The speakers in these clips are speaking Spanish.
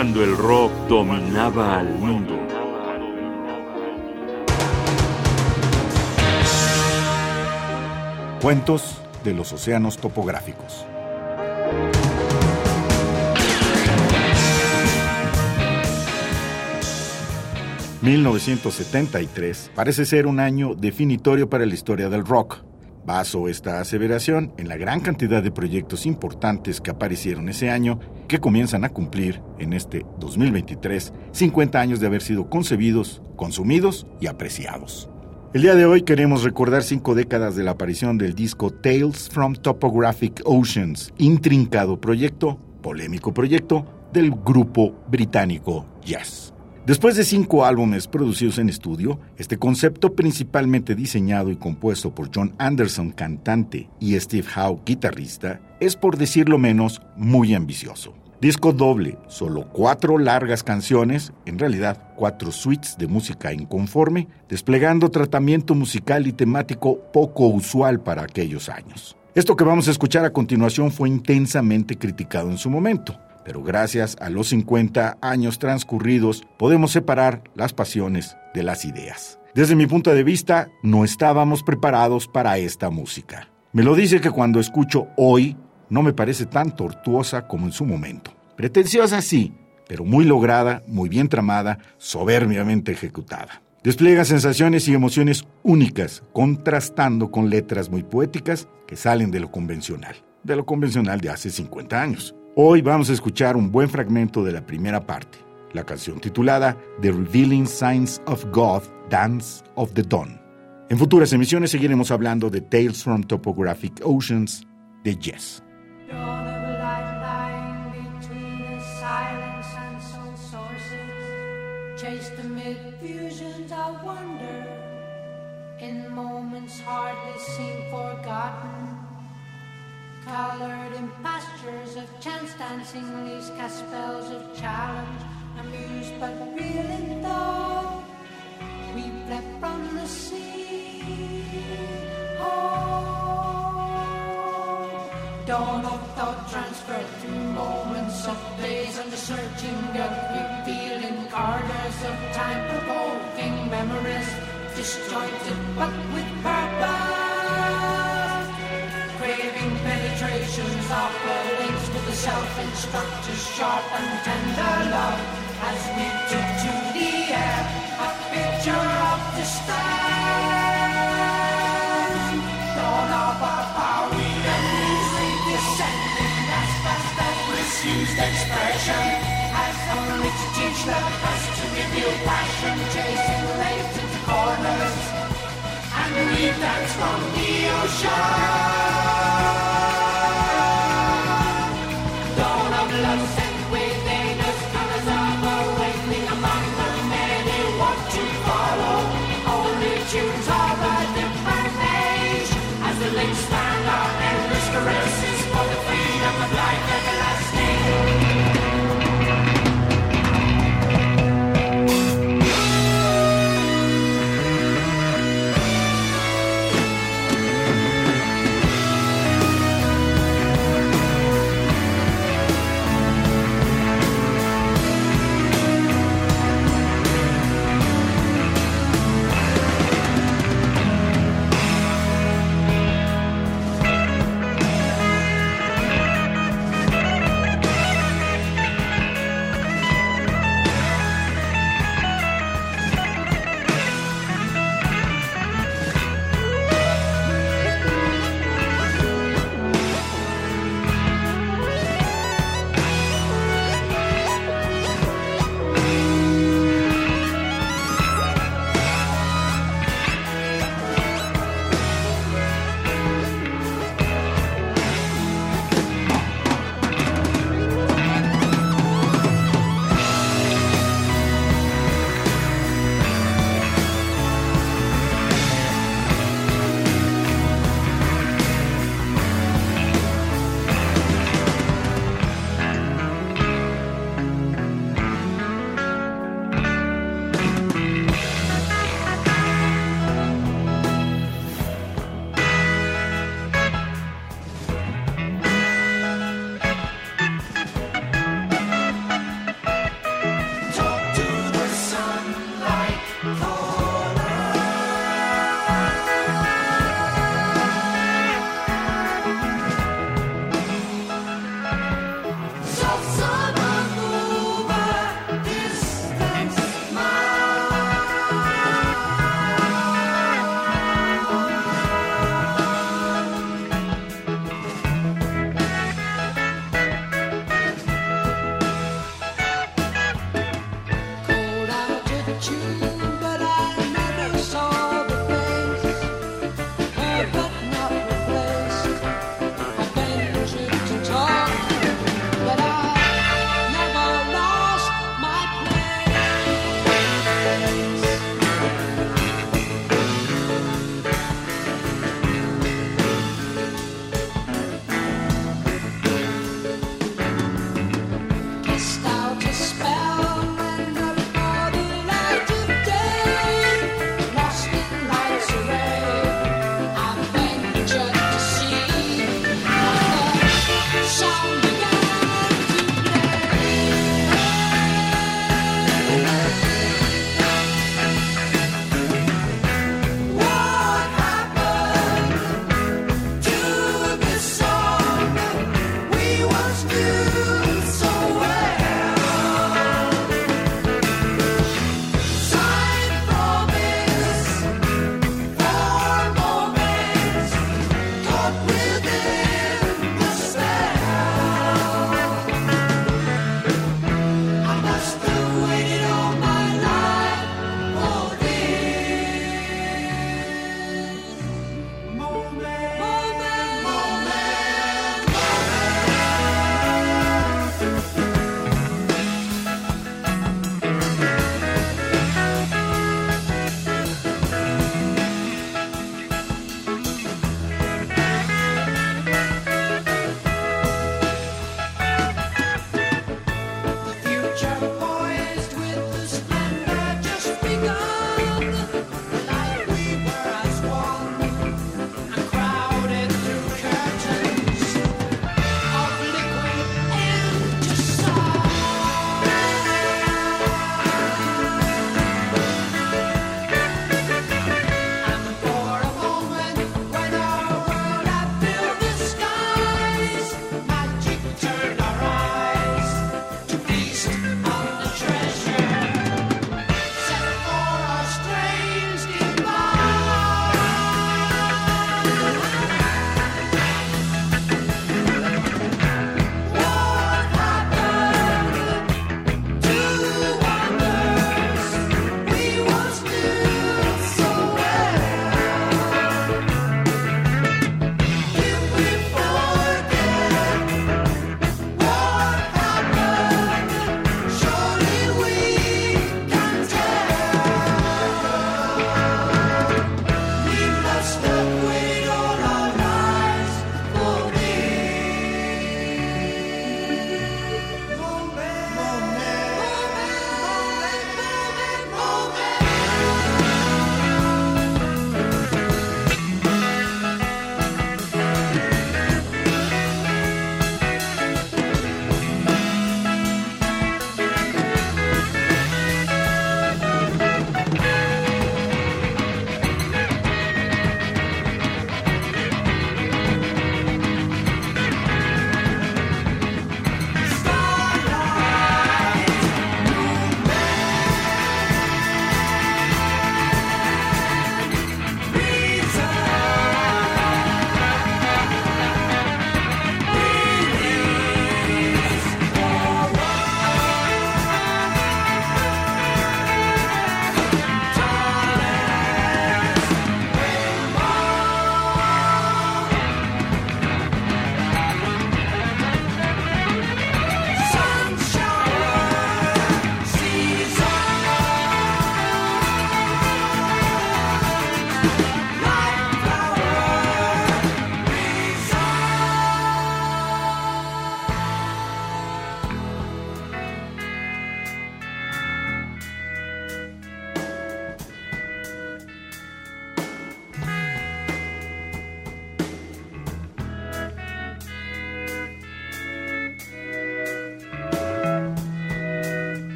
cuando el rock dominaba al mundo. Cuentos de los océanos topográficos. ...1973 parece ser un año definitorio para la historia del rock. Baso esta aseveración en la gran cantidad de proyectos importantes que aparecieron ese año que comienzan a cumplir en este 2023 50 años de haber sido concebidos, consumidos y apreciados. El día de hoy queremos recordar cinco décadas de la aparición del disco Tales from Topographic Oceans, intrincado proyecto, polémico proyecto del grupo británico Yes. Después de cinco álbumes producidos en estudio, este concepto principalmente diseñado y compuesto por John Anderson, cantante, y Steve Howe, guitarrista, es por decirlo menos muy ambicioso. Disco doble, solo cuatro largas canciones, en realidad cuatro suites de música inconforme, desplegando tratamiento musical y temático poco usual para aquellos años. Esto que vamos a escuchar a continuación fue intensamente criticado en su momento pero gracias a los 50 años transcurridos podemos separar las pasiones de las ideas. Desde mi punto de vista, no estábamos preparados para esta música. Me lo dice que cuando escucho hoy, no me parece tan tortuosa como en su momento. Pretenciosa sí, pero muy lograda, muy bien tramada, soberbiamente ejecutada. Despliega sensaciones y emociones únicas, contrastando con letras muy poéticas que salen de lo convencional, de lo convencional de hace 50 años. Hoy vamos a escuchar un buen fragmento de la primera parte, la canción titulada The Revealing Signs of God, Dance of the Dawn. En futuras emisiones seguiremos hablando de Tales from Topographic Oceans de Jess. in moments hardly forgotten. Colored in pastures of chance dancing, these cast spells of challenge, amused but real in thought. We fled from the sea. Oh, dawn of thought transferred through moments of days under searching of revealing corridors of time provoking memories, disjointed but with purpose of the links to the self-instructors, sharp and tender love, as we took to the air a picture of despair. Dawn of our power, we endlessly descending as fast as misused expression, as to teach us to reveal passion, chasing latent corners, and we dance from the ocean. la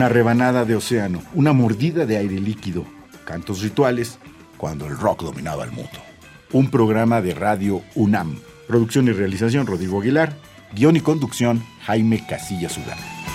una rebanada de océano, una mordida de aire líquido, cantos rituales, cuando el rock dominaba el mundo. Un programa de radio UNAM. Producción y realización Rodrigo Aguilar. Guión y conducción Jaime Casillas Ugarte.